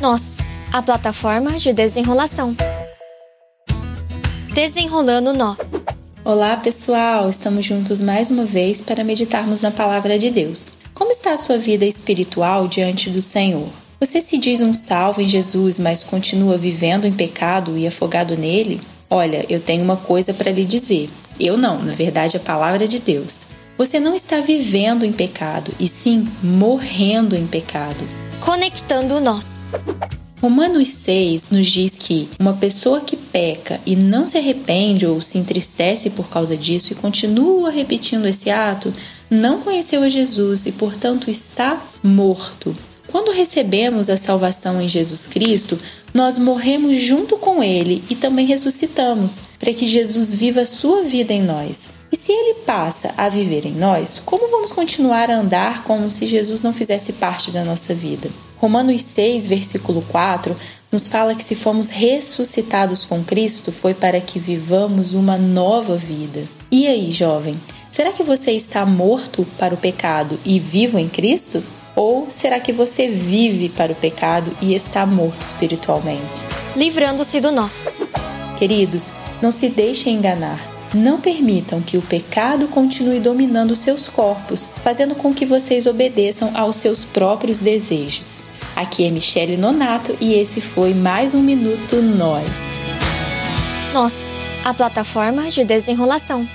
Nós, a plataforma de desenrolação. Desenrolando nó. Olá, pessoal! Estamos juntos mais uma vez para meditarmos na palavra de Deus. Como está a sua vida espiritual diante do Senhor? Você se diz um salvo em Jesus, mas continua vivendo em pecado e afogado nele? Olha, eu tenho uma coisa para lhe dizer. Eu não, na verdade, a palavra de Deus. Você não está vivendo em pecado, e sim morrendo em pecado. Conectando nós. Romanos 6 nos diz que uma pessoa que peca e não se arrepende ou se entristece por causa disso e continua repetindo esse ato, não conheceu a Jesus e, portanto, está morto. Quando recebemos a salvação em Jesus Cristo, nós morremos junto com Ele e também ressuscitamos, para que Jesus viva a sua vida em nós. E se Ele passa a viver em nós, como vamos continuar a andar como se Jesus não fizesse parte da nossa vida? Romanos 6, versículo 4, nos fala que se fomos ressuscitados com Cristo, foi para que vivamos uma nova vida. E aí, jovem, será que você está morto para o pecado e vivo em Cristo? Ou será que você vive para o pecado e está morto espiritualmente? Livrando-se do nó. Queridos, não se deixem enganar. Não permitam que o pecado continue dominando seus corpos, fazendo com que vocês obedeçam aos seus próprios desejos. Aqui é Michele Nonato e esse foi mais um Minuto Nós. Nós, a plataforma de desenrolação.